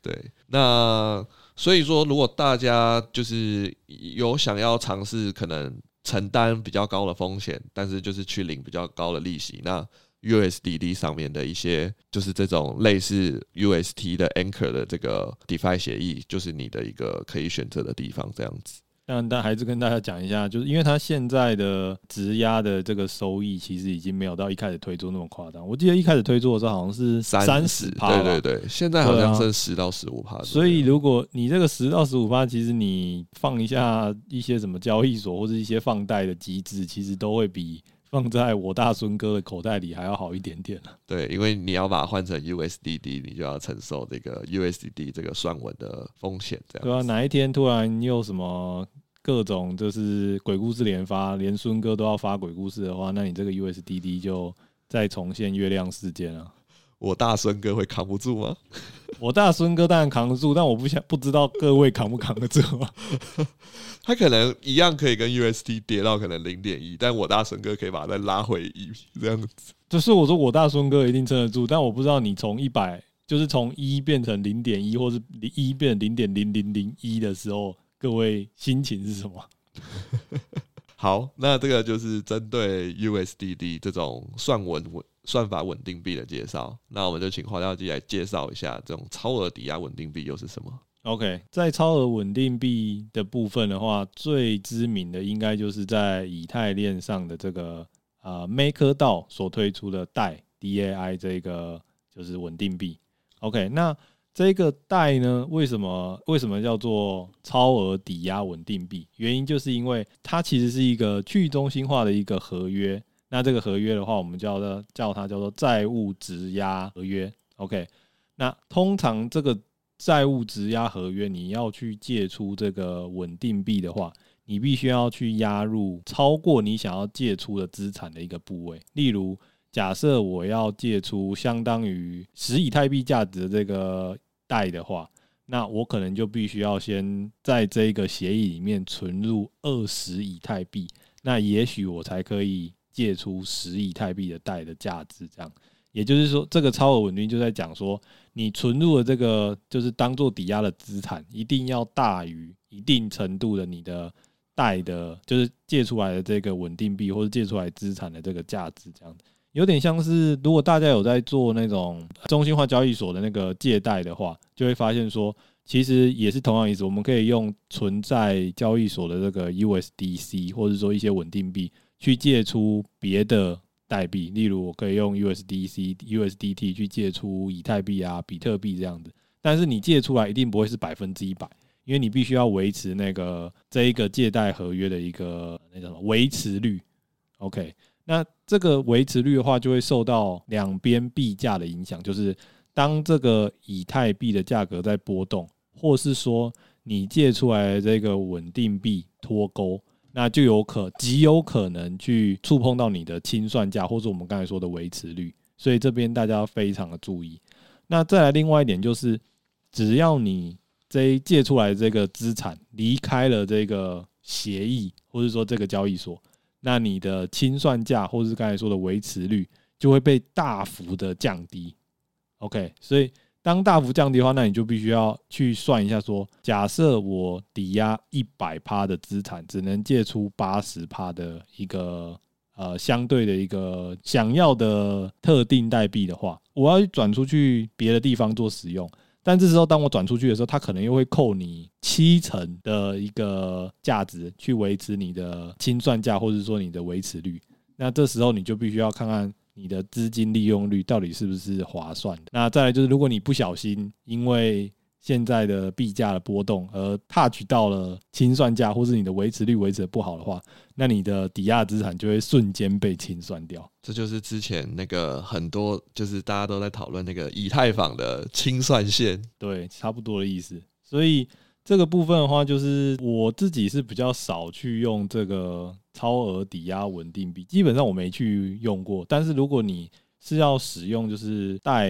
对，那所以说，如果大家就是有想要尝试可能承担比较高的风险，但是就是去领比较高的利息，那。USDD 上面的一些，就是这种类似 UST 的 Anchor 的这个 DeFi 协议，就是你的一个可以选择的地方，这样子。但但还是跟大家讲一下，就是因为它现在的质押的这个收益，其实已经没有到一开始推出那么夸张。我记得一开始推出的时候好像是三十趴，对对对，现在好像剩十到十五趴。所以如果你这个十到十五趴，其实你放一下一些什么交易所或者一些放贷的机制，其实都会比。放在我大孙哥的口袋里还要好一点点。对，因为你要把它换成 USDD，你就要承受这个 USDD 这个算稳的风险。这样对啊，哪一天突然又什么各种就是鬼故事连发，连孙哥都要发鬼故事的话，那你这个 USDD 就再重现月亮事件啊。我大孙哥会扛不住吗？我大孙哥当然扛得住，但我不想不知道各位扛不扛得住啊。他可能一样可以跟 UST 跌到可能零点一，但我大孙哥可以把它再拉回一这样子。就是我说我大孙哥一定撑得住，但我不知道你从一百，就是从一变成零点一，或是一变成零点零零零一的时候，各位心情是什么？好，那这个就是针对 USDD 这种算稳稳算法稳定币的介绍。那我们就请黄教授来介绍一下这种超额抵押稳定币又是什么？OK，在超额稳定币的部分的话，最知名的应该就是在以太链上的这个啊 MakerDAO 所推出的 DAI DAI 这个就是稳定币。OK，那这个贷呢？为什么为什么叫做超额抵押稳定币？原因就是因为它其实是一个去中心化的一个合约。那这个合约的话，我们叫它叫它叫做债务质押合约。OK，那通常这个债务质押合约，你要去借出这个稳定币的话，你必须要去押入超过你想要借出的资产的一个部位。例如，假设我要借出相当于十以太币价值的这个。贷的话，那我可能就必须要先在这个协议里面存入二十以太币，那也许我才可以借出十以太币的贷的价值。这样，也就是说，这个超额稳定就在讲说，你存入的这个就是当做抵押的资产，一定要大于一定程度的你的贷的，就是借出来的这个稳定币或者借出来资产的这个价值，这样有点像是，如果大家有在做那种中心化交易所的那个借贷的话，就会发现说，其实也是同样意思。我们可以用存在交易所的这个 USDC，或者说一些稳定币，去借出别的代币。例如，我可以用 USDC、USDT 去借出以太币啊、比特币这样子。但是你借出来一定不会是百分之一百，因为你必须要维持那个这一个借贷合约的一个那叫什么维持率。OK。那这个维持率的话，就会受到两边币价的影响。就是当这个以太币的价格在波动，或是说你借出来这个稳定币脱钩，那就有可极有可能去触碰到你的清算价，或者我们刚才说的维持率。所以这边大家要非常的注意。那再来另外一点就是，只要你这借出来这个资产离开了这个协议，或者说这个交易所。那你的清算价，或是刚才说的维持率，就会被大幅的降低。OK，所以当大幅降低的话，那你就必须要去算一下，说，假设我抵押一百趴的资产，只能借出八十趴的一个呃相对的一个想要的特定代币的话，我要转出去别的地方做使用。但这时候，当我转出去的时候，他可能又会扣你七成的一个价值去维持你的清算价，或者说你的维持率。那这时候你就必须要看看你的资金利用率到底是不是划算的。那再来就是，如果你不小心因为现在的币价的波动，而 touch 到了清算价，或是你的维持率维持的不好的话，那你的抵押资产就会瞬间被清算掉。这就是之前那个很多，就是大家都在讨论那个以太坊的清算线，对，差不多的意思。所以这个部分的话，就是我自己是比较少去用这个超额抵押稳定币，基本上我没去用过。但是如果你是要使用，就是带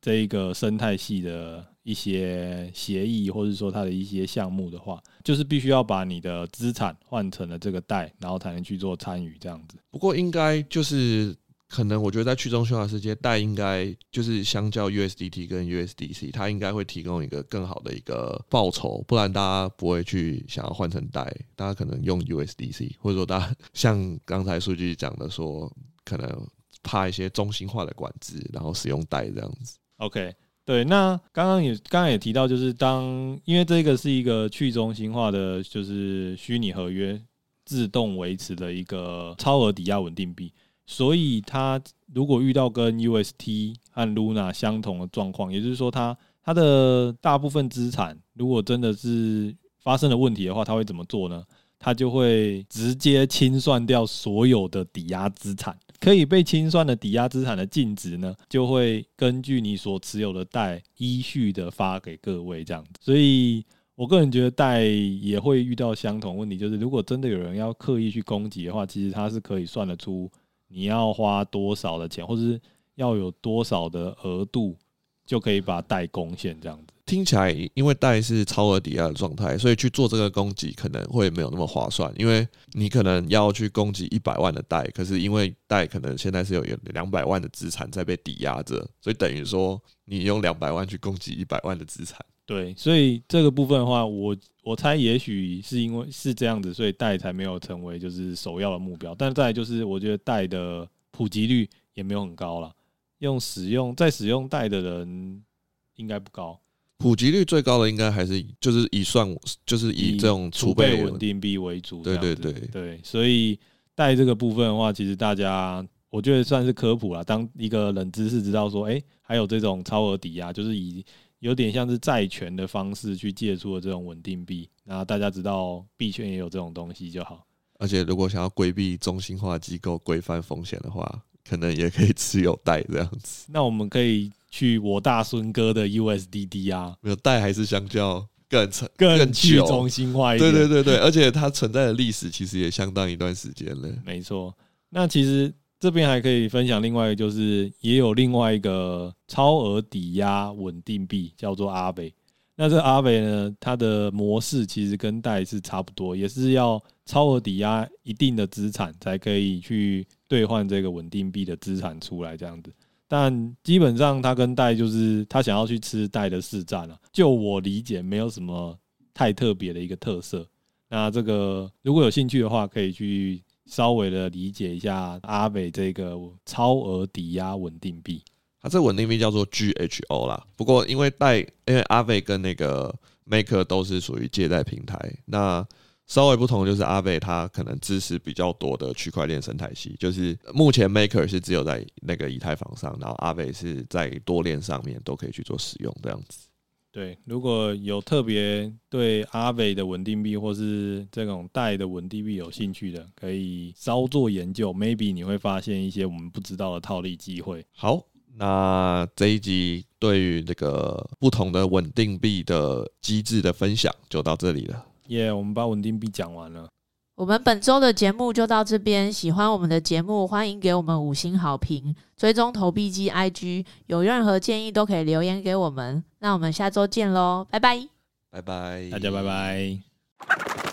这一个生态系的。一些协议，或者说它的一些项目的话，就是必须要把你的资产换成了这个贷，然后才能去做参与这样子。不过应该就是可能，我觉得在去中心化世界，贷应该就是相较 USDT 跟 USDC，它应该会提供一个更好的一个报酬，不然大家不会去想要换成贷，大家可能用 USDC，或者说大家 像刚才数据讲的说，可能怕一些中心化的管制，然后使用贷这样子。OK。对，那刚刚也刚刚也提到，就是当因为这个是一个去中心化的，就是虚拟合约自动维持的一个超额抵押稳定币，所以它如果遇到跟 UST 和 Luna 相同的状况，也就是说它它的大部分资产如果真的是发生了问题的话，它会怎么做呢？它就会直接清算掉所有的抵押资产。可以被清算的抵押资产的净值呢，就会根据你所持有的贷依序的发给各位这样子。所以我个人觉得贷也会遇到相同问题，就是如果真的有人要刻意去攻击的话，其实他是可以算得出你要花多少的钱，或者是要有多少的额度就可以把贷攻陷这样子。听起来，因为贷是超额抵押的状态，所以去做这个攻击可能会没有那么划算。因为你可能要去攻击一百万的贷，可是因为贷可能现在是有两百万的资产在被抵押着，所以等于说你用两百万去攻击一百万的资产。对，所以这个部分的话，我我猜也许是因为是这样子，所以贷才没有成为就是首要的目标。但再就是，我觉得贷的普及率也没有很高了，用使用在使用贷的人应该不高。普及率最高的应该还是就是以算就是以这种储备稳定币为主，对对对对，所以贷这个部分的话，其实大家我觉得算是科普啦。当一个冷知识知道说，哎，还有这种超额抵押，就是以有点像是债权的方式去借出的这种稳定币，那大家知道币圈也有这种东西就好。而且如果想要规避中心化机构规范风险的话，可能也可以持有贷这样子。那我们可以。去我大孙哥的 USDD 啊，没有贷还是相较更更去中心化一点，对对对对，而且它存在的历史其实也相当一段时间了。没错，那其实这边还可以分享另外一个，就是也有另外一个超额抵押稳定币叫做阿北。那这阿北呢，它的模式其实跟贷是差不多，也是要超额抵押一定的资产才可以去兑换这个稳定币的资产出来，这样子。但基本上，他跟戴就是他想要去吃戴的市占了。就我理解，没有什么太特别的一个特色。那这个如果有兴趣的话，可以去稍微的理解一下阿伟这个超额抵押稳定币。它这稳定币叫做 GHO 啦。不过因为代，因为阿伟跟那个 Maker 都是属于借贷平台，那。稍微不同就是阿伟他可能支持比较多的区块链生态系，就是目前 Maker 是只有在那个以太坊上，然后阿伟是在多链上面都可以去做使用这样子。对，如果有特别对阿伟的稳定币或是这种代的稳定币有兴趣的，可以稍作研究，maybe 你会发现一些我们不知道的套利机会。好，那这一集对于这个不同的稳定币的机制的分享就到这里了。耶，yeah, 我们把稳定币讲完了。我们本周的节目就到这边。喜欢我们的节目，欢迎给我们五星好评，追踪投币机 IG。有任何建议都可以留言给我们。那我们下周见喽，拜拜，拜拜，大家拜拜。